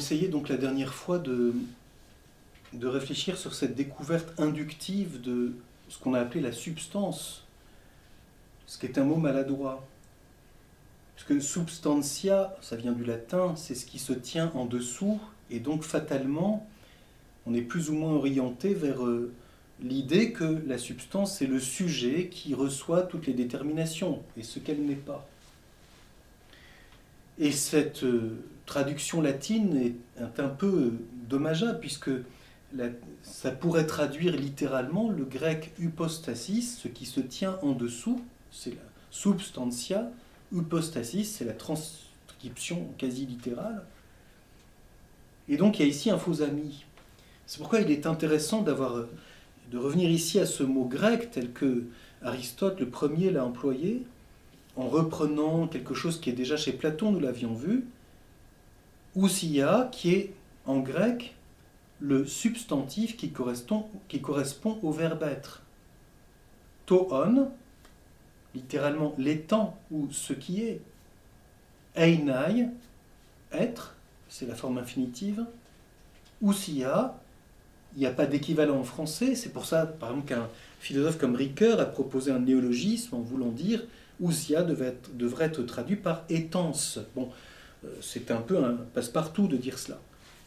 Essayé donc la dernière fois de, de réfléchir sur cette découverte inductive de ce qu'on a appelé la substance, ce qui est un mot maladroit. Parce que substantia, ça vient du latin, c'est ce qui se tient en dessous, et donc fatalement, on est plus ou moins orienté vers euh, l'idée que la substance, c'est le sujet qui reçoit toutes les déterminations, et ce qu'elle n'est pas. Et cette euh, traduction latine est un peu dommageable, puisque ça pourrait traduire littéralement le grec hypostasis, ce qui se tient en dessous, c'est la substantia, hypostasis, c'est la transcription quasi littérale. Et donc il y a ici un faux ami. C'est pourquoi il est intéressant d'avoir, de revenir ici à ce mot grec tel que Aristote le premier l'a employé, en reprenant quelque chose qui est déjà chez Platon, nous l'avions vu, ousia, qui est en grec le substantif qui correspond, au verbe être. Toon, littéralement l'étant ou ce qui est. Einai, être, c'est la forme infinitive. Ousia, il n'y a pas d'équivalent en français, c'est pour ça, par exemple, qu'un philosophe comme Ricoeur a proposé un néologisme en voulant dire Ousia devrait être traduit par étance. Bon, c'est un peu un passe-partout de dire cela.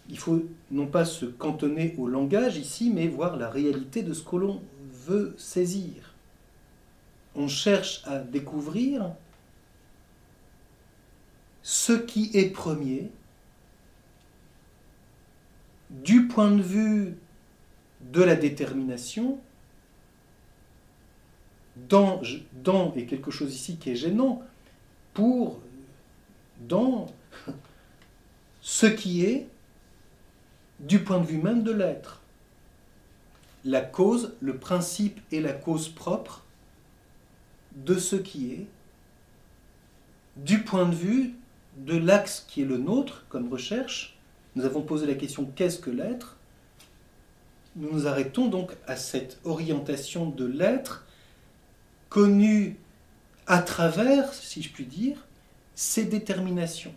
Il faut non pas se cantonner au langage ici, mais voir la réalité de ce que l'on veut saisir. On cherche à découvrir ce qui est premier du point de vue de la détermination, dans, dans est quelque chose ici qui est gênant, pour dans ce qui est du point de vue même de l'être. La cause, le principe et la cause propre de ce qui est, du point de vue de l'axe qui est le nôtre comme recherche. Nous avons posé la question qu'est-ce que l'être? Nous nous arrêtons donc à cette orientation de l'être connue à travers, si je puis dire, ses déterminations.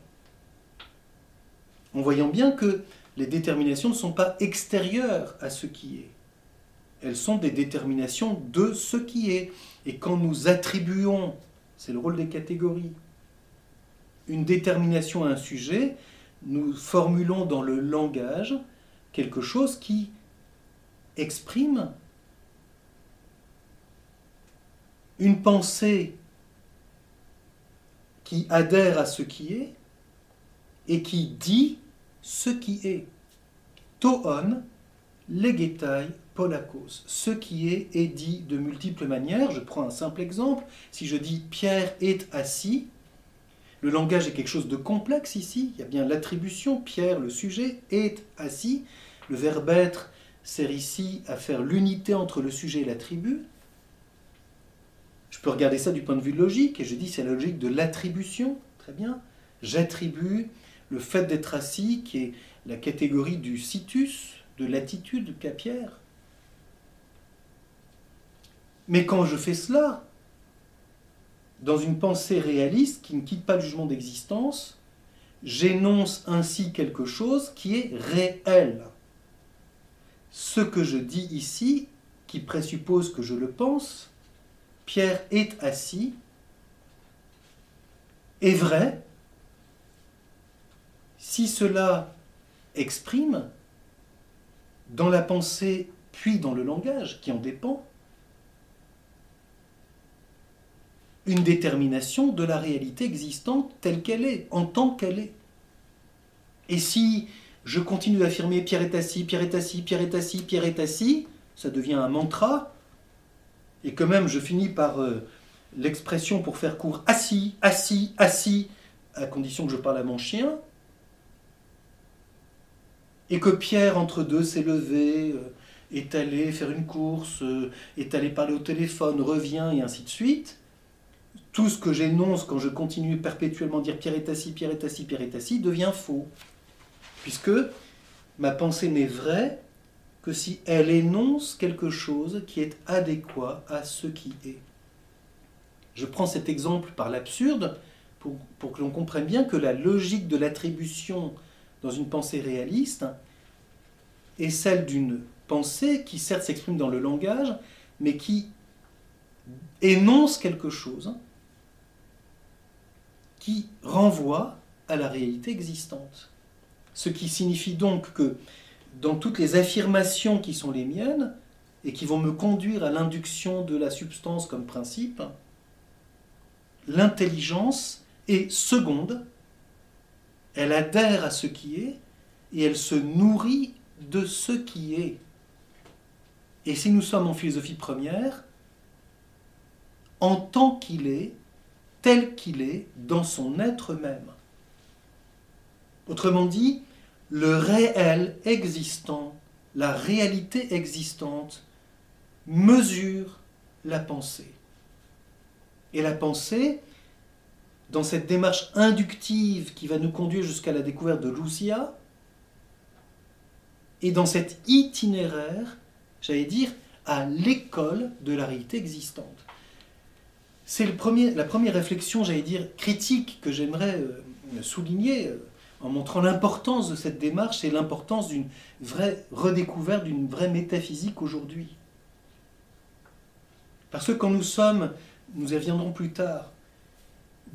En voyant bien que les déterminations ne sont pas extérieures à ce qui est. Elles sont des déterminations de ce qui est. Et quand nous attribuons, c'est le rôle des catégories, une détermination à un sujet, nous formulons dans le langage quelque chose qui exprime une pensée qui adhère à ce qui est et qui dit ce qui est. Toon, legetai, polakos. Ce qui est est dit de multiples manières. Je prends un simple exemple. Si je dis Pierre est assis, le langage est quelque chose de complexe ici. Il y a bien l'attribution, Pierre, le sujet, est assis. Le verbe être sert ici à faire l'unité entre le sujet et l'attribut. Je peux regarder ça du point de vue logique et je dis c'est la logique de l'attribution. Très bien. J'attribue le fait d'être assis, qui est la catégorie du situs, de l'attitude qu'a Pierre. Mais quand je fais cela, dans une pensée réaliste qui ne quitte pas le jugement d'existence, j'énonce ainsi quelque chose qui est réel. Ce que je dis ici, qui présuppose que je le pense, Pierre est assis, est vrai si cela exprime dans la pensée puis dans le langage qui en dépend une détermination de la réalité existante telle qu'elle est, en tant qu'elle est. Et si je continue d'affirmer Pierre est assis, Pierre est assis, Pierre est assis, Pierre est assis, ça devient un mantra, et que même je finis par euh, l'expression pour faire court assis, assis, assis, à condition que je parle à mon chien, et que Pierre, entre deux, s'est levé, euh, est allé faire une course, euh, est allé parler au téléphone, revient, et ainsi de suite, tout ce que j'énonce quand je continue perpétuellement dire Pierre est assis, Pierre est assis, Pierre est assis, devient faux. Puisque ma pensée n'est vraie que si elle énonce quelque chose qui est adéquat à ce qui est. Je prends cet exemple par l'absurde pour, pour que l'on comprenne bien que la logique de l'attribution dans une pensée réaliste est celle d'une pensée qui certes s'exprime dans le langage, mais qui énonce quelque chose qui renvoie à la réalité existante. Ce qui signifie donc que dans toutes les affirmations qui sont les miennes, et qui vont me conduire à l'induction de la substance comme principe, l'intelligence est seconde, elle adhère à ce qui est, et elle se nourrit de ce qui est. Et si nous sommes en philosophie première, en tant qu'il est, tel qu'il est, dans son être même. Autrement dit, le réel existant, la réalité existante, mesure la pensée. Et la pensée, dans cette démarche inductive qui va nous conduire jusqu'à la découverte de Lucia, et dans cet itinéraire, j'allais dire, à l'école de la réalité existante. C'est la première réflexion, j'allais dire, critique que j'aimerais euh, souligner euh, en montrant l'importance de cette démarche et l'importance d'une vraie redécouverte, d'une vraie métaphysique aujourd'hui. Parce que quand nous sommes, nous y reviendrons plus tard,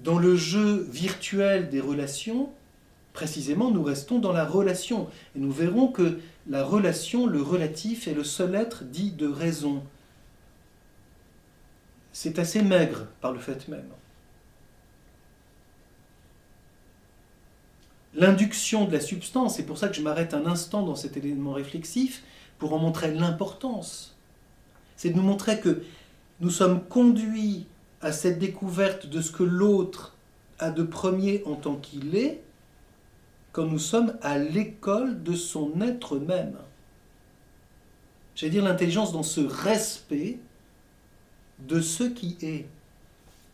dans le jeu virtuel des relations, précisément nous restons dans la relation. Et nous verrons que la relation, le relatif, est le seul être dit de raison. C'est assez maigre par le fait même. L'induction de la substance, c'est pour ça que je m'arrête un instant dans cet élément réflexif, pour en montrer l'importance. C'est de nous montrer que nous sommes conduits à cette découverte de ce que l'autre a de premier en tant qu'il est, quand nous sommes à l'école de son être même. J'allais dire l'intelligence dans ce respect de ce qui est.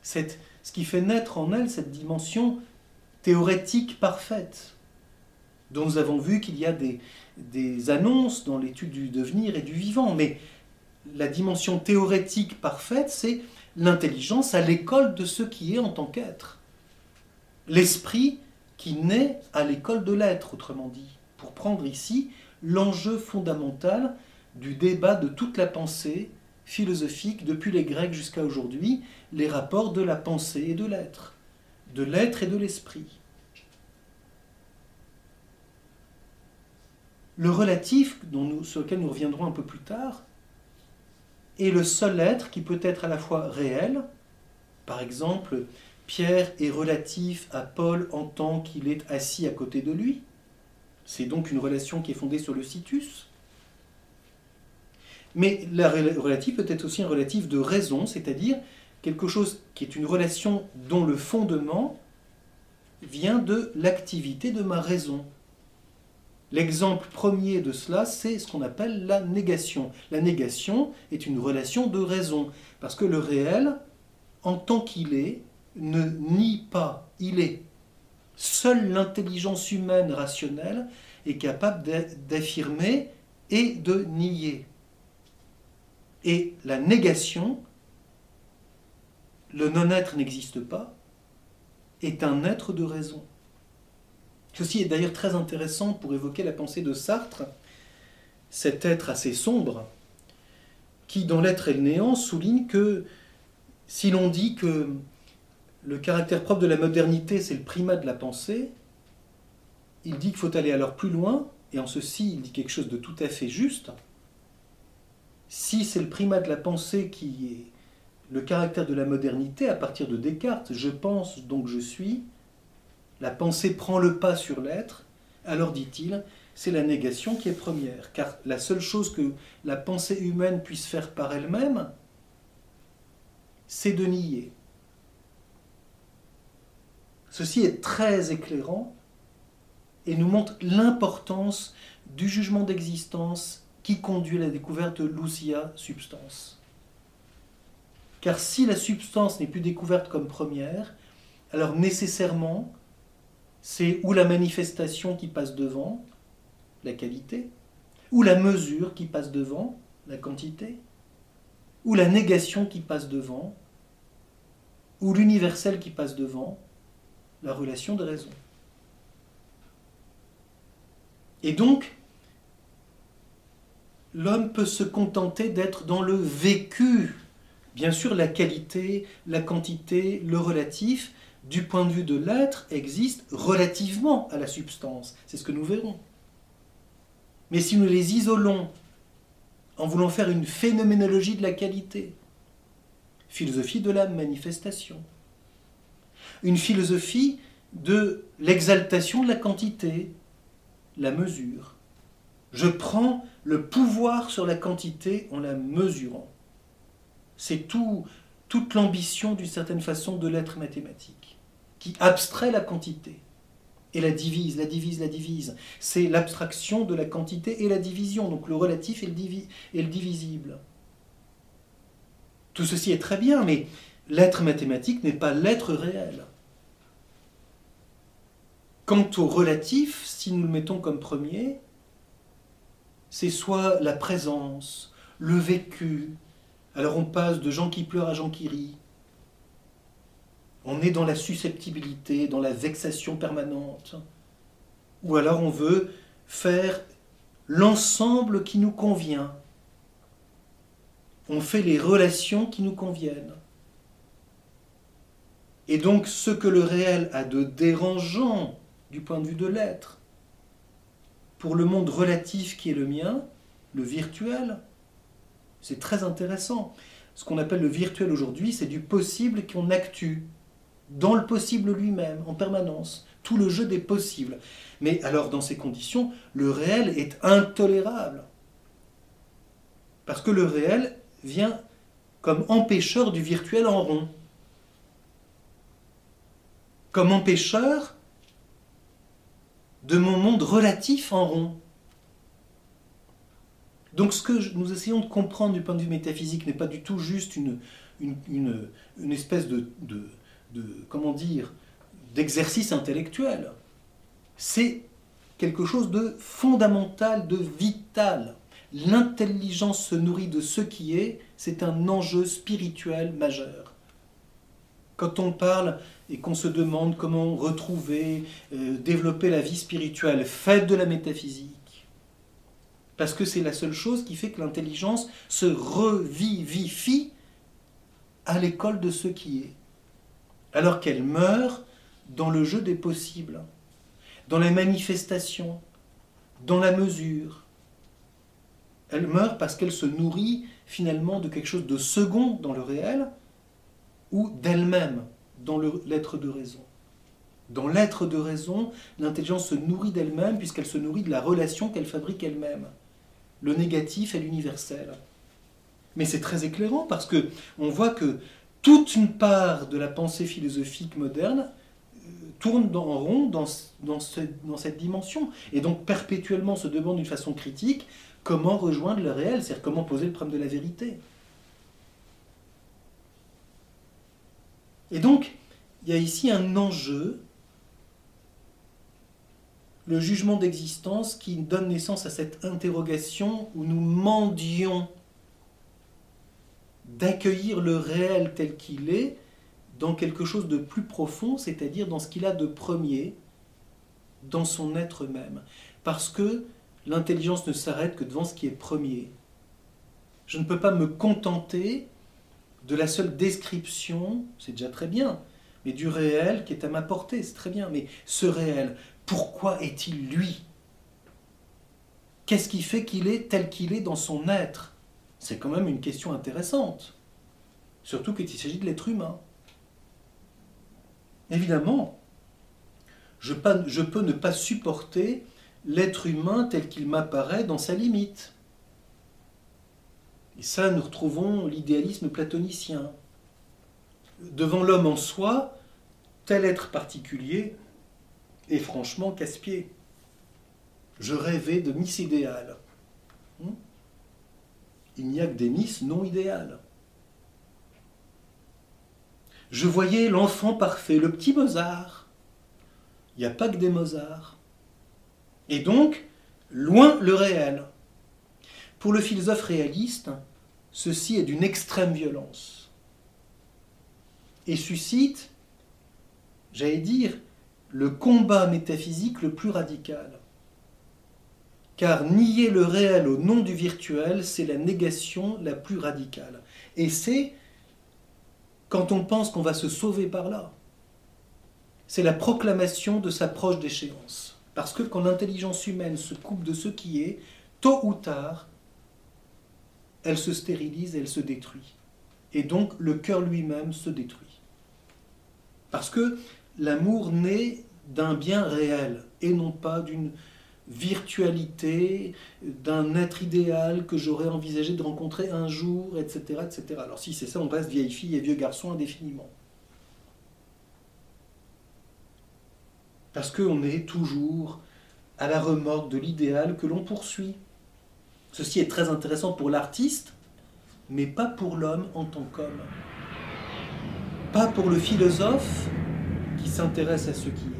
C'est ce qui fait naître en elle cette dimension théorétique parfaite, dont nous avons vu qu'il y a des, des annonces dans l'étude du devenir et du vivant. Mais la dimension théorétique parfaite, c'est l'intelligence à l'école de ce qui est en tant qu'être. L'esprit qui naît à l'école de l'être, autrement dit, pour prendre ici l'enjeu fondamental du débat de toute la pensée philosophique depuis les Grecs jusqu'à aujourd'hui, les rapports de la pensée et de l'être, de l'être et de l'esprit. Le relatif, sur lequel nous reviendrons un peu plus tard, est le seul être qui peut être à la fois réel, par exemple, Pierre est relatif à Paul en tant qu'il est assis à côté de lui. C'est donc une relation qui est fondée sur le situs. Mais la relative peut être aussi un relatif de raison, c'est-à-dire quelque chose qui est une relation dont le fondement vient de l'activité de ma raison. L'exemple premier de cela, c'est ce qu'on appelle la négation. La négation est une relation de raison, parce que le réel, en tant qu'il est, ne nie pas, il est. Seule l'intelligence humaine rationnelle est capable d'affirmer et de nier. Et la négation, le non-être n'existe pas, est un être de raison. Ceci est d'ailleurs très intéressant pour évoquer la pensée de Sartre, cet être assez sombre, qui dans l'être et le néant souligne que si l'on dit que le caractère propre de la modernité, c'est le primat de la pensée, il dit qu'il faut aller alors plus loin, et en ceci il dit quelque chose de tout à fait juste. Si c'est le primat de la pensée qui est le caractère de la modernité, à partir de Descartes, je pense donc je suis, la pensée prend le pas sur l'être, alors dit-il, c'est la négation qui est première. Car la seule chose que la pensée humaine puisse faire par elle-même, c'est de nier. Ceci est très éclairant et nous montre l'importance du jugement d'existence qui conduit à la découverte de Lucia substance. Car si la substance n'est plus découverte comme première, alors nécessairement c'est ou la manifestation qui passe devant, la qualité, ou la mesure qui passe devant, la quantité, ou la négation qui passe devant, ou l'universel qui passe devant, la relation de raison. Et donc, l'homme peut se contenter d'être dans le vécu. Bien sûr, la qualité, la quantité, le relatif, du point de vue de l'être, existe relativement à la substance. C'est ce que nous verrons. Mais si nous les isolons en voulant faire une phénoménologie de la qualité, philosophie de la manifestation, une philosophie de l'exaltation de la quantité, la mesure. Je prends le pouvoir sur la quantité en la mesurant. C'est tout, toute l'ambition d'une certaine façon de l'être mathématique, qui abstrait la quantité et la divise, la divise, la divise. C'est l'abstraction de la quantité et la division, donc le relatif et le, divisible. Tout ceci est très bien, mais l'être mathématique n'est pas l'être réel. Quant au relatif, si nous le mettons comme premier, c'est soit la présence, le vécu. Alors on passe de gens qui pleurent à gens qui rient. On est dans la susceptibilité, dans la vexation permanente. Ou alors on veut faire l'ensemble qui nous convient. On fait les relations qui nous conviennent. Et donc ce que le réel a de dérangeant du point de vue de l'être. Pour le monde relatif qui est le mien, le virtuel, c'est très intéressant. Ce qu'on appelle le virtuel aujourd'hui, c'est du possible qu'on actue, dans le possible lui-même, en permanence. Tout le jeu des possibles. Mais alors, dans ces conditions, le réel est intolérable. Parce que le réel vient comme empêcheur du virtuel en rond. Comme empêcheur de mon monde relatif en rond. Donc ce que nous essayons de comprendre du point de vue métaphysique n'est pas du tout juste une, une, espèce de, comment dire, d'exercice intellectuel. C'est quelque chose de fondamental, de vital. L'intelligence se nourrit de ce qui est, c'est un enjeu spirituel majeur. Quand on parle et qu'on se demande comment retrouver, euh, développer la vie spirituelle faite de la métaphysique. Parce que c'est la seule chose qui fait que l'intelligence se revivifie à l'école de ce qui est. Alors qu'elle meurt dans le jeu des possibles, dans les manifestations, dans la mesure. Elle meurt parce qu'elle se nourrit finalement de quelque chose de second dans le réel ou d'elle-même dans l'être de raison. Dans l'être de raison, l'intelligence se nourrit d'elle-même puisqu'elle se nourrit de la relation qu'elle fabrique elle-même. Le négatif est l'universel. Mais c'est très éclairant parce que on voit que toute une part de la pensée philosophique moderne euh, tourne en rond dans, cette dimension et donc perpétuellement se demande d'une façon critique comment rejoindre le réel, c'est-à-dire comment poser le problème de la vérité. Et donc, il y a ici un enjeu, le jugement d'existence qui donne naissance à cette interrogation où nous mendions d'accueillir le réel tel qu'il est dans quelque chose de plus profond, c'est-à-dire dans ce qu'il a de premier, dans son être même. Parce que l'intelligence ne s'arrête que devant ce qui est premier. Je ne peux pas me contenter de la seule description, c'est déjà très bien, mais du réel qui est à ma portée, c'est très bien. Mais ce réel, pourquoi est-il lui? Qu'est-ce qui fait qu'il est tel qu'il est dans son être? C'est quand même une question intéressante. Surtout qu'il s'agit de l'être humain. Évidemment, je, peux ne pas supporter l'être humain tel qu'il m'apparaît dans sa limite. Et ça, nous retrouvons l'idéalisme platonicien. Devant l'homme en soi, tel être particulier est franchement casse-pied. Je rêvais de Miss idéale. Il n'y a que des Miss non idéales. Je voyais l'enfant parfait, le petit Mozart. Il n'y a pas que des Mozart. Et donc, loin le réel. Pour le philosophe réaliste, ceci est d'une extrême violence et suscite, j'allais dire, le combat métaphysique le plus radical. Car nier le réel au nom du virtuel, c'est la négation la plus radicale. Et c'est quand on pense qu'on va se sauver par là. C'est la proclamation de sa proche déchéance. Parce que quand l'intelligence humaine se coupe de ce qui est, tôt ou tard, elle se stérilise, elle se détruit. Et donc le cœur lui-même se détruit. Parce que l'amour naît d'un bien réel et non pas d'une virtualité, d'un être idéal que j'aurais envisagé de rencontrer un jour, etc. etc. Alors si c'est ça, on reste vieille fille et vieux garçon indéfiniment. Parce qu'on est toujours à la remorque de l'idéal que l'on poursuit. Ceci est très intéressant pour l'artiste, mais pas pour l'homme en tant qu'homme. Pas pour le philosophe qui s'intéresse à ce qui est.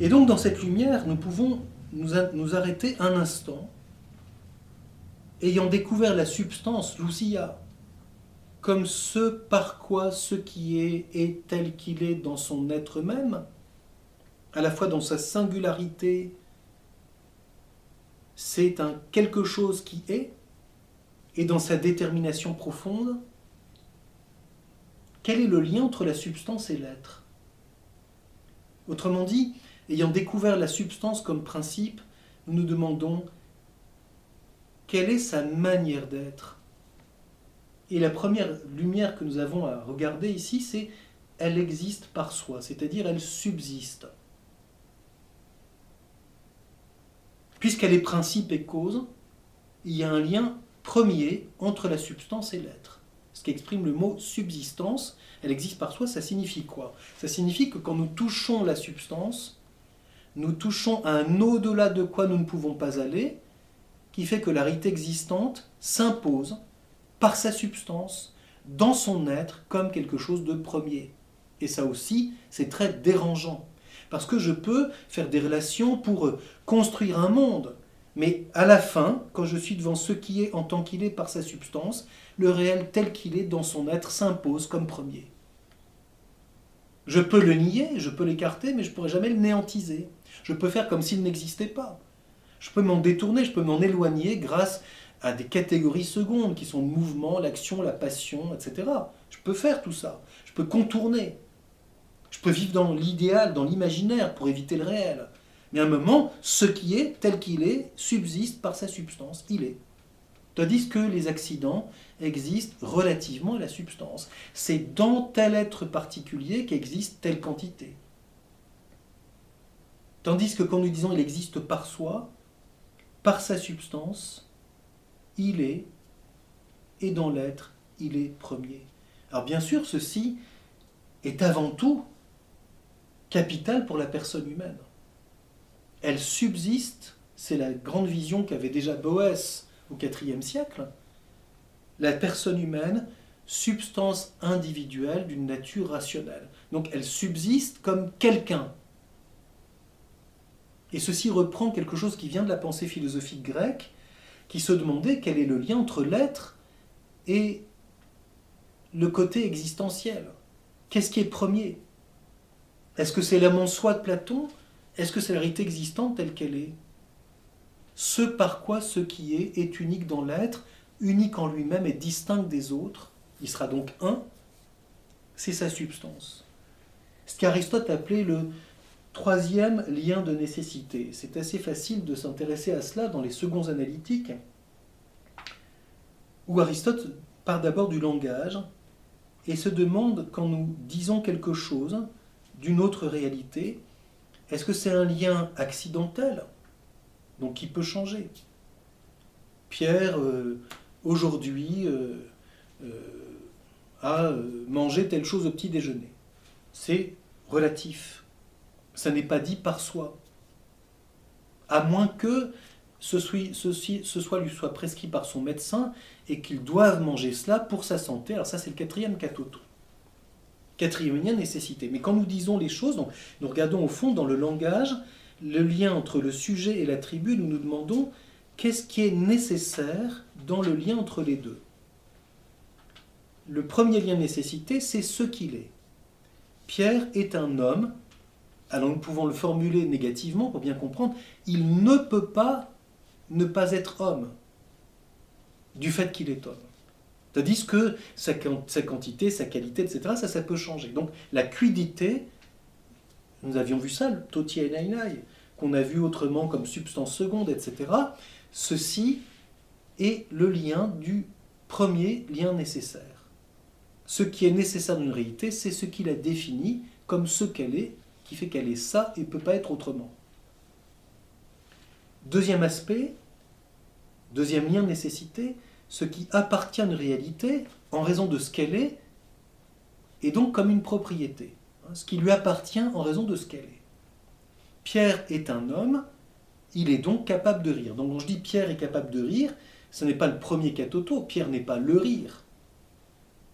Et donc dans cette lumière, nous pouvons nous, arrêter un instant, ayant découvert la substance, l'ousia, comme ce par quoi ce qui est est tel qu'il est dans son être même, à la fois dans sa singularité, c'est un quelque chose qui est, et dans sa détermination profonde, quel est le lien entre la substance et l'être? Autrement dit, Ayant découvert la substance comme principe, nous nous demandons quelle est sa manière d'être? Et la première lumière que nous avons à regarder ici, c'est elle existe par soi, c'est-à-dire elle subsiste. Puisqu'elle est principe et cause, il y a un lien premier entre la substance et l'être. Ce qui exprime le mot subsistance, elle existe par soi, ça signifie quoi? Ça signifie que quand nous touchons la substance, nous touchons à un au-delà de quoi nous ne pouvons pas aller, qui fait que la réalité existante s'impose par sa substance, dans son être, comme quelque chose de premier. Et ça aussi, c'est très dérangeant. Parce que je peux faire des relations pour construire un monde, mais à la fin, quand je suis devant ce qui est en tant qu'il est par sa substance, le réel tel qu'il est dans son être s'impose comme premier. Je peux le nier, je peux l'écarter, mais je ne pourrai jamais le néantiser. Je peux faire comme s'il n'existait pas. Je peux m'en détourner, je peux m'en éloigner grâce à des catégories secondes qui sont le mouvement, l'action, la passion, etc. Je peux faire tout ça. Je peux contourner. Je peux vivre dans l'idéal, dans l'imaginaire pour éviter le réel. Mais à un moment, ce qui est, tel qu'il est, subsiste par sa substance. Il est. Tandis que les accidents existent relativement à la substance. C'est dans tel être particulier qu'existe telle quantité. Tandis que quand nous disons il existe par soi, par sa substance, il est, et dans l'être, il est premier. Alors bien sûr, ceci est avant tout capital pour la personne humaine. Elle subsiste, c'est la grande vision qu'avait déjà Boès au IVe siècle, la personne humaine, substance individuelle d'une nature rationnelle. Donc elle subsiste comme quelqu'un, et ceci reprend quelque chose qui vient de la pensée philosophique grecque, qui se demandait quel est le lien entre l'être et le côté existentiel. Qu'est-ce qui est premier? Est-ce que c'est l'âme en soi de Platon? Est-ce que c'est la réalité existante telle qu'elle est? Ce par quoi ce qui est est unique dans l'être, unique en lui-même et distinct des autres, il sera donc un, c'est sa substance. Ce qu'Aristote appelait le Troisième lien de nécessité. C'est assez facile de s'intéresser à cela dans les seconds analytiques, où Aristote part d'abord du langage et se demande quand nous disons quelque chose d'une autre réalité, est-ce que c'est un lien accidentel, donc qui peut changer? Pierre, euh, aujourd'hui, euh, euh, a mangé telle chose au petit déjeuner. C'est relatif ça n'est pas dit par soi. À moins que ce soit, lui soit prescrit par son médecin et qu'il doive manger cela pour sa santé. Alors ça, c'est le quatrième catoto. Quatrième lien nécessité. Mais quand nous disons les choses, nous regardons au fond dans le langage le lien entre le sujet et l'attribut, nous nous demandons qu'est-ce qui est nécessaire dans le lien entre les deux. Le premier lien nécessité, c'est ce qu'il est. Pierre est un homme alors nous pouvons le formuler négativement pour bien comprendre, il ne peut pas ne pas être homme du fait qu'il est homme. Tandis que sa, quantité, sa qualité, etc., ça, ça peut changer. Donc la cuidité, nous avions vu ça, le toti qu'on a vu autrement comme substance seconde, etc. Ceci est le lien du premier lien nécessaire. Ce qui est nécessaire d'une réalité, c'est ce qu'il a défini comme ce qu'elle est, qui fait qu'elle est ça et ne peut pas être autrement. Deuxième aspect, deuxième lien nécessité, ce qui appartient à une réalité en raison de ce qu'elle est, est donc comme une propriété, hein, ce qui lui appartient en raison de ce qu'elle est. Pierre est un homme, il est donc capable de rire. Donc quand je dis Pierre est capable de rire, ce n'est pas le premier catoto, Pierre n'est pas le rire.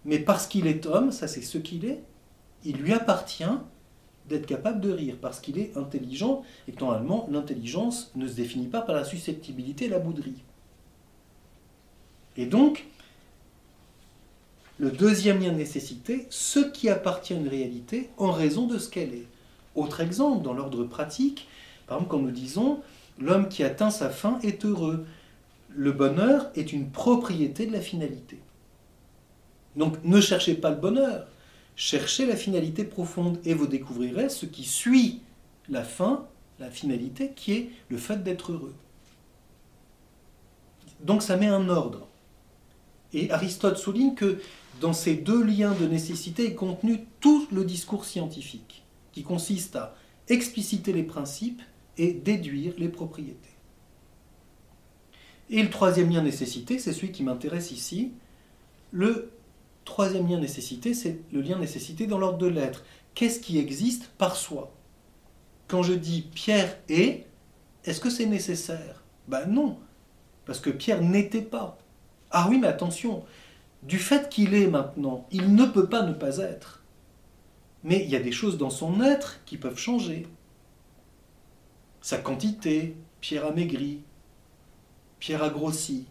Mais parce qu'il est homme, ça c'est ce qu'il est, il lui appartient d'être capable de rire, parce qu'il est intelligent, et que normalement l'intelligence ne se définit pas par la susceptibilité et la bouderie. Et donc, le deuxième lien de nécessité, ce qui appartient à une réalité en raison de ce qu'elle est. Autre exemple, dans l'ordre pratique, par exemple, quand nous disons l'homme qui atteint sa fin est heureux, le bonheur est une propriété de la finalité. Donc ne cherchez pas le bonheur, cherchez la finalité profonde et vous découvrirez ce qui suit la fin, la finalité, qui est le fait d'être heureux. Donc ça met un ordre. Et Aristote souligne que dans ces deux liens de nécessité est contenu tout le discours scientifique, qui consiste à expliciter les principes et déduire les propriétés. Et le troisième lien nécessité, c'est celui qui m'intéresse ici. Le troisième lien nécessité, c'est le lien nécessité dans l'ordre de l'être. Qu'est-ce qui existe par soi? Quand je dis Pierre est, est-ce que c'est nécessaire? Ben non, parce que Pierre n'était pas. Ah oui, mais attention, du fait qu'il est maintenant, il ne peut pas ne pas être. Mais il y a des choses dans son être qui peuvent changer. Sa quantité, Pierre a maigri, Pierre a grossi.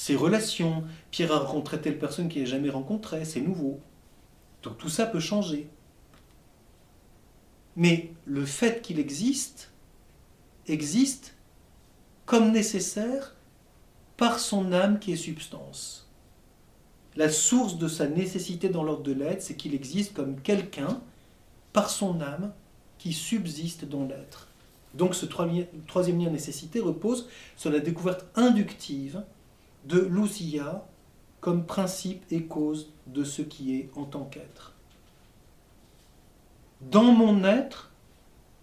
Ses relations, Pierre a rencontré telle personne qu'il n'a jamais rencontrée, c'est nouveau. Donc tout ça peut changer. Mais le fait qu'il existe, existe comme nécessaire par son âme qui est substance. La source de sa nécessité dans l'ordre de l'être, c'est qu'il existe comme quelqu'un, par son âme, qui subsiste dans l'être. Donc ce troisième lien nécessité repose sur la découverte inductive de l'ousia comme principe et cause de ce qui est en tant qu'être. Dans mon être,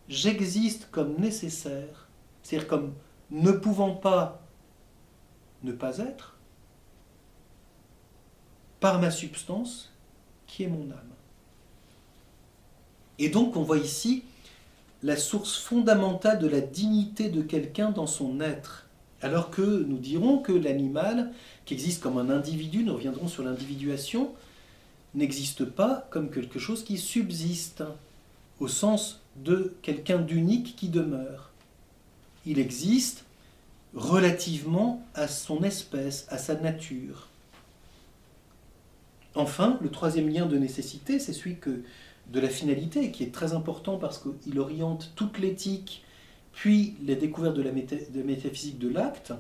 j'existe comme nécessaire, c'est-à-dire comme ne pouvant pas ne pas être par ma substance qui est mon âme. Et donc on voit ici la source fondamentale de la dignité de quelqu'un dans son être. Alors que nous dirons que l'animal, qui existe comme un individu, nous reviendrons sur l'individuation, n'existe pas comme quelque chose qui subsiste, au sens de quelqu'un d'unique qui demeure. Il existe relativement à son espèce, à sa nature. Enfin, le troisième lien de nécessité, c'est celui de la finalité, qui est très important parce qu'il oriente toute l'éthique, puis les découvertes de la métaphysique de l'acte,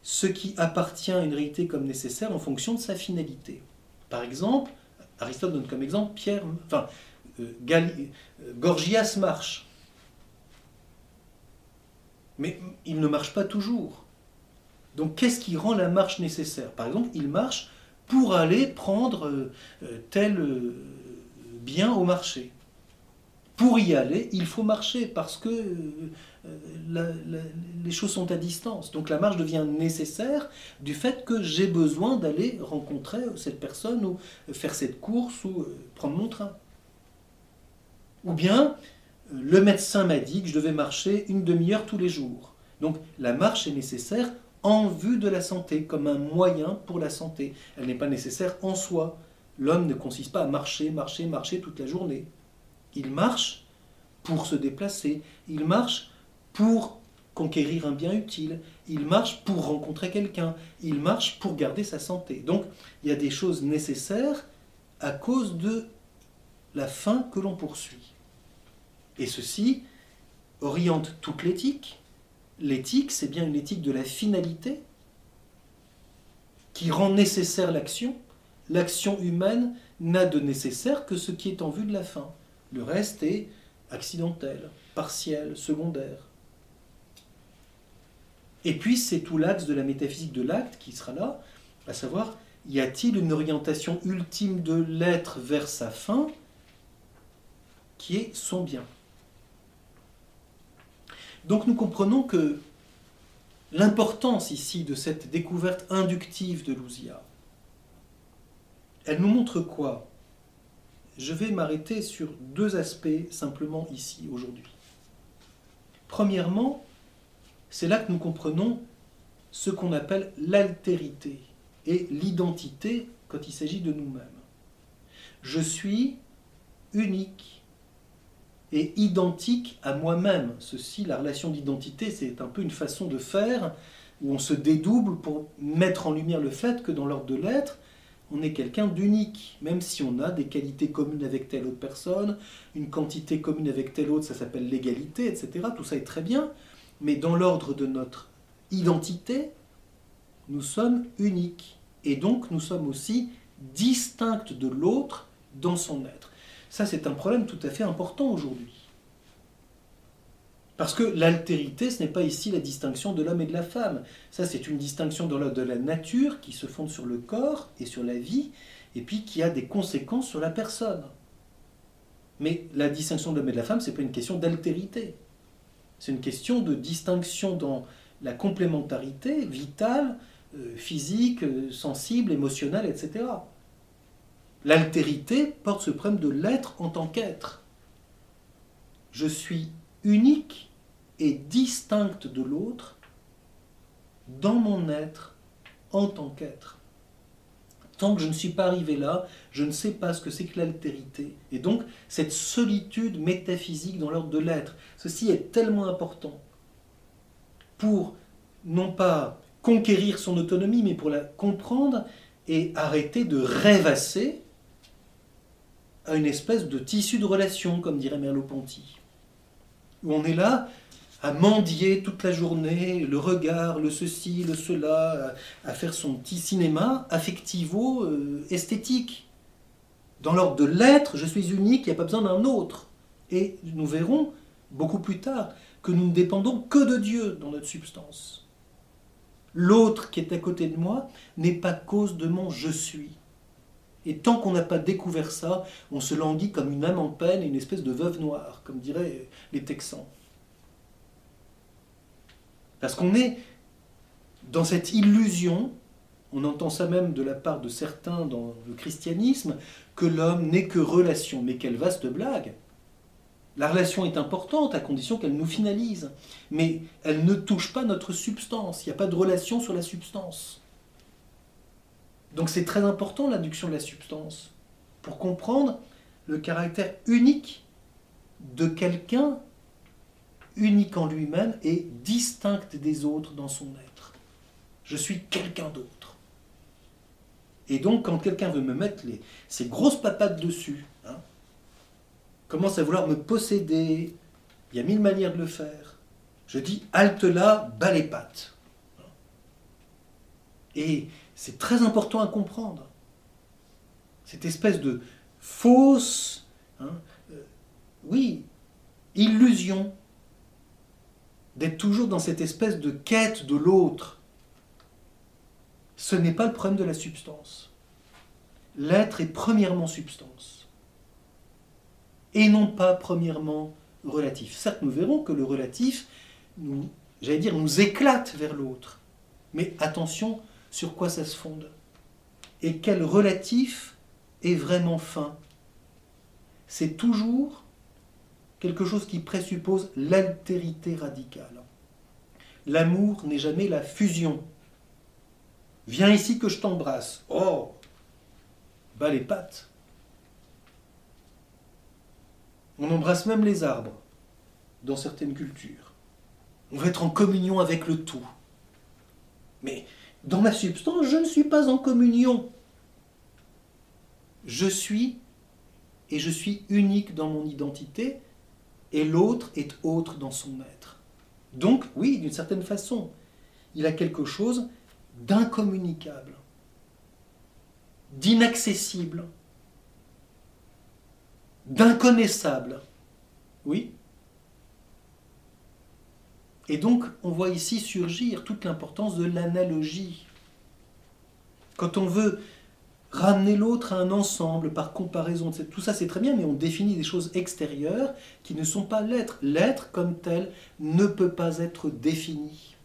ce qui appartient à une réalité comme nécessaire en fonction de sa finalité. Par exemple, Aristote donne comme exemple Pierre, enfin, euh, euh, Gorgias marche. Mais il ne marche pas toujours. Donc qu'est-ce qui rend la marche nécessaire? Par exemple, il marche pour aller prendre euh, tel bien au marché. Pour y aller, il faut marcher parce que les choses sont à distance. Donc la marche devient nécessaire du fait que j'ai besoin d'aller rencontrer cette personne ou faire cette course ou prendre mon train. Ou bien, le médecin m'a dit que je devais marcher une demi-heure tous les jours. Donc la marche est nécessaire en vue de la santé, comme un moyen pour la santé. Elle n'est pas nécessaire en soi. L'homme ne consiste pas à marcher, marcher, marcher toute la journée. Il marche pour se déplacer, il marche pour conquérir un bien utile, il marche pour rencontrer quelqu'un, il marche pour garder sa santé. Donc il y a des choses nécessaires à cause de la fin que l'on poursuit. Et ceci oriente toute l'éthique. L'éthique, c'est bien une éthique de la finalité qui rend nécessaire l'action. L'action humaine n'a de nécessaire que ce qui est en vue de la fin. Le reste est accidentel, partiel, secondaire. Et puis c'est tout l'axe de la métaphysique de l'acte qui sera là, à savoir, y a-t-il une orientation ultime de l'être vers sa fin qui est son bien? Donc nous comprenons que l'importance ici de cette découverte inductive de Louzia, elle nous montre quoi? Je vais m'arrêter sur deux aspects simplement ici, aujourd'hui. Premièrement, c'est là que nous comprenons ce qu'on appelle l'altérité et l'identité quand il s'agit de nous-mêmes. Je suis unique et identique à moi-même. Ceci, la relation d'identité, c'est un peu une façon de faire où on se dédouble pour mettre en lumière le fait que dans l'ordre de l'être, on est quelqu'un d'unique, même si on a des qualités communes avec telle autre personne, une quantité commune avec telle autre, ça s'appelle l'égalité, etc. Tout ça est très bien, mais dans l'ordre de notre identité, nous sommes uniques. Et donc nous sommes aussi distincts de l'autre dans son être. Ça, c'est un problème tout à fait important aujourd'hui. Parce que l'altérité, ce n'est pas ici la distinction de l'homme et de la femme. Ça, c'est une distinction de la, nature qui se fonde sur le corps et sur la vie, et puis qui a des conséquences sur la personne. Mais la distinction de l'homme et de la femme, ce n'est pas une question d'altérité. C'est une question de distinction dans la complémentarité vitale, euh, physique, euh, sensible, émotionnelle, etc. L'altérité porte ce problème de l'être en tant qu'être. Je suis unique et distincte de l'autre dans mon être en tant qu'être. Tant que je ne suis pas arrivé là, je ne sais pas ce que c'est que l'altérité. Et donc, cette solitude métaphysique dans l'ordre de l'être, ceci est tellement important pour non pas conquérir son autonomie, mais pour la comprendre et arrêter de rêvasser à une espèce de tissu de relation, comme dirait Merleau-Ponty. Où on est là à mendier toute la journée, le regard, le ceci, le cela, à, faire son petit cinéma affectivo-esthétique. Dans l'ordre de l'être, je suis unique, il n'y a pas besoin d'un autre. Et nous verrons beaucoup plus tard que nous ne dépendons que de Dieu dans notre substance. L'autre qui est à côté de moi n'est pas cause de mon je suis. Et tant qu'on n'a pas découvert ça, on se languit comme une âme en peine et une espèce de veuve noire, comme diraient les Texans. Parce qu'on est dans cette illusion, on entend ça même de la part de certains dans le christianisme, que l'homme n'est que relation. Mais quelle vaste blague La relation est importante à condition qu'elle nous finalise, mais elle ne touche pas notre substance. Il n'y a pas de relation sur la substance. Donc c'est très important l'induction de la substance pour comprendre le caractère unique de quelqu'un, unique en lui-même et distinct des autres dans son être. Je suis quelqu'un d'autre. Et donc quand quelqu'un veut me mettre ses grosses papates dessus, hein, commence à vouloir me posséder, il y a mille manières de le faire. Je dis halte là, bas les pattes. Et c'est très important à comprendre. Cette espèce de fausse, hein, euh, oui, illusion d'être toujours dans cette espèce de quête de l'autre. Ce n'est pas le problème de la substance. L'être est premièrement substance. Et non pas premièrement relatif. Certes, nous verrons que le relatif, j'allais dire, nous éclate vers l'autre. Mais attention, sur quoi ça se fonde et quel relatif est vraiment fin. C'est toujours quelque chose qui présuppose l'altérité radicale. L'amour n'est jamais la fusion. Viens ici que je t'embrasse. Oh Bas les pattes. On embrasse même les arbres dans certaines cultures. On va être en communion avec le tout. Mais dans ma substance, je ne suis pas en communion. Je suis, et je suis unique dans mon identité, et l'autre est autre dans son être. Donc, oui, d'une certaine façon, il a quelque chose d'incommunicable, d'inaccessible, d'inconnaissable. Oui Et donc, on voit ici surgir toute l'importance de l'analogie. Quand on veut ramener l'autre à un ensemble par comparaison, tout ça c'est très bien, mais on définit des choses extérieures qui ne sont pas l'être. L'être comme tel ne peut pas être défini.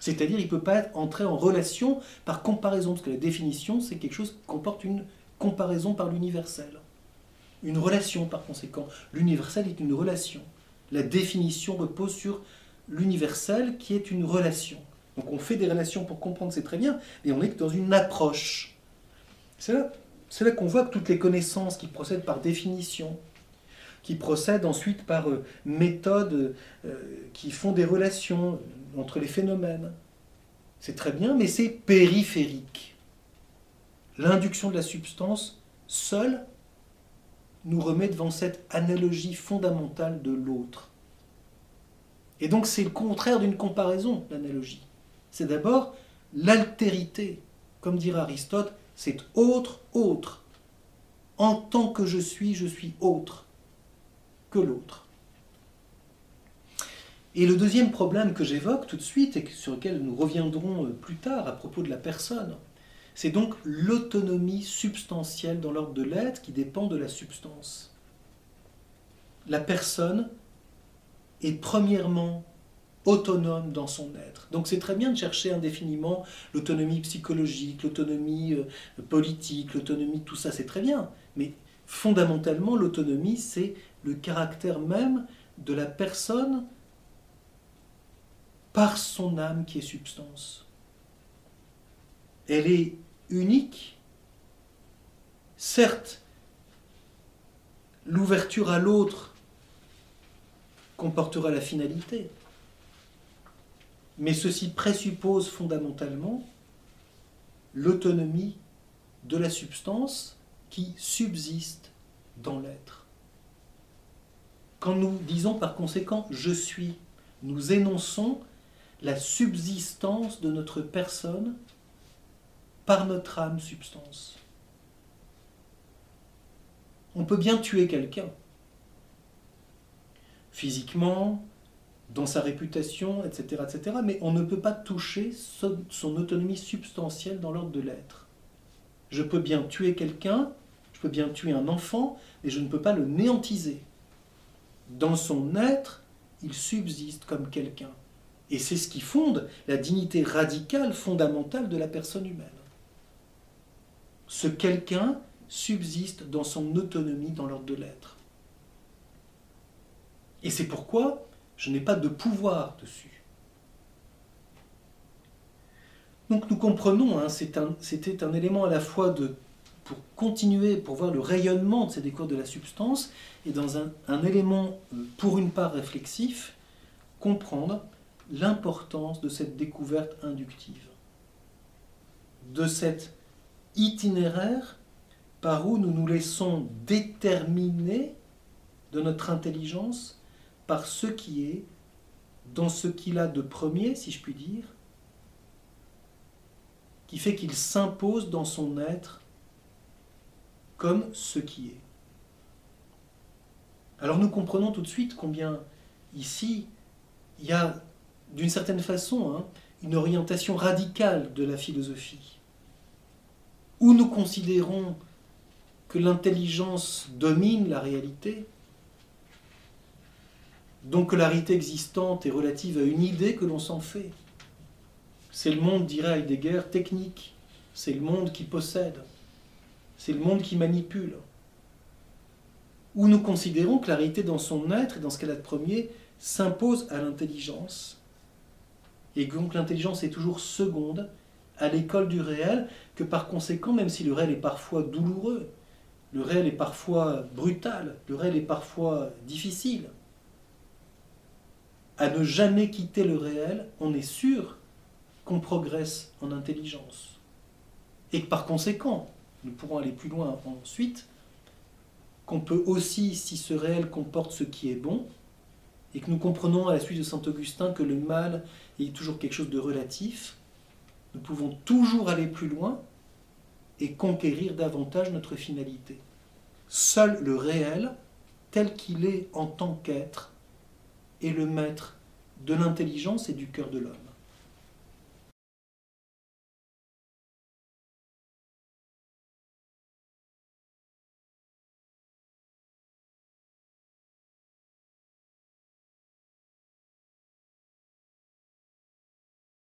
C'est-à-dire, il ne peut pas entrer en relation par comparaison, parce que la définition, c'est quelque chose qui comporte une comparaison par l'universel. Une relation, par conséquent. L'universel est une relation. La définition repose sur l'universel qui est une relation. Donc on fait des relations pour comprendre, c'est très bien, mais on est dans une approche. C'est là, là qu'on voit que toutes les connaissances qui procèdent par définition, qui procèdent ensuite par euh, méthodes euh, qui font des relations entre les phénomènes. C'est très bien, mais c'est périphérique. L'induction de la substance seule nous remet devant cette analogie fondamentale de l'autre. Et donc c'est le contraire d'une comparaison, l'analogie. C'est d'abord l'altérité. Comme dirait Aristote, c'est autre, autre. En tant que je suis, je suis autre que l'autre. Et le deuxième problème que j'évoque tout de suite et sur lequel nous reviendrons euh, plus tard à propos de la personne, c'est donc l'autonomie substantielle dans l'ordre de l'être qui dépend de la substance. La personne est premièrement autonome dans son être. Donc c'est très bien de chercher indéfiniment l'autonomie psychologique, l'autonomie euh, politique, l'autonomie, tout ça c'est très bien. Mais fondamentalement, l'autonomie, c'est le caractère même de la personne par son âme qui est substance. Elle est unique. Certes, l'ouverture à l'autre comportera la finalité, mais ceci présuppose fondamentalement l'autonomie de la substance qui subsiste dans l'être. Quand nous disons par conséquent je suis, nous énonçons la subsistance de notre personne par notre âme substance. On peut bien tuer quelqu'un, physiquement, dans sa réputation, etc., etc., mais on ne peut pas toucher son, autonomie substantielle dans l'ordre de l'être. Je peux bien tuer quelqu'un, je peux bien tuer un enfant, mais je ne peux pas le néantiser. Dans son être, il subsiste comme quelqu'un. Et c'est ce qui fonde la dignité radicale, fondamentale de la personne humaine. Ce quelqu'un subsiste dans son autonomie dans l'ordre de l'être. Et c'est pourquoi je n'ai pas de pouvoir dessus. Donc nous comprenons, hein, c'était un, élément à la fois de, pour continuer, pour voir le rayonnement de ces décors de la substance, et dans un, élément, euh, pour une part réflexif, comprendre l'importance de cette découverte inductive, de cet itinéraire par où nous nous laissons déterminer de notre intelligence par ce qui est dans ce qu'il a de premier, si je puis dire, qui fait qu'il s'impose dans son être comme ce qui est. Alors nous comprenons tout de suite combien ici il y a d'une certaine façon, hein, une orientation radicale de la philosophie, où nous considérons que l'intelligence domine la réalité, donc que la réalité existante est relative à une idée que l'on s'en fait. C'est le monde, dirait Heidegger, technique. C'est le monde qui possède. C'est le monde qui manipule. Où nous considérons que la réalité dans son être et dans ce qu'elle a de premier s'impose à l'intelligence et donc l'intelligence est toujours seconde à l'école du réel, que par conséquent, même si le réel est parfois douloureux, le réel est parfois brutal, le réel est parfois difficile, à ne jamais quitter le réel, on est sûr qu'on progresse en intelligence. Et que par conséquent, nous pourrons aller plus loin ensuite, qu'on peut aussi, si ce réel comporte ce qui est bon, et que nous comprenons à la suite de saint Augustin que le mal est toujours quelque chose de relatif, nous pouvons toujours aller plus loin et conquérir davantage notre finalité. Seul le réel, tel qu'il est en tant qu'être, est le maître de l'intelligence et du cœur de l'homme.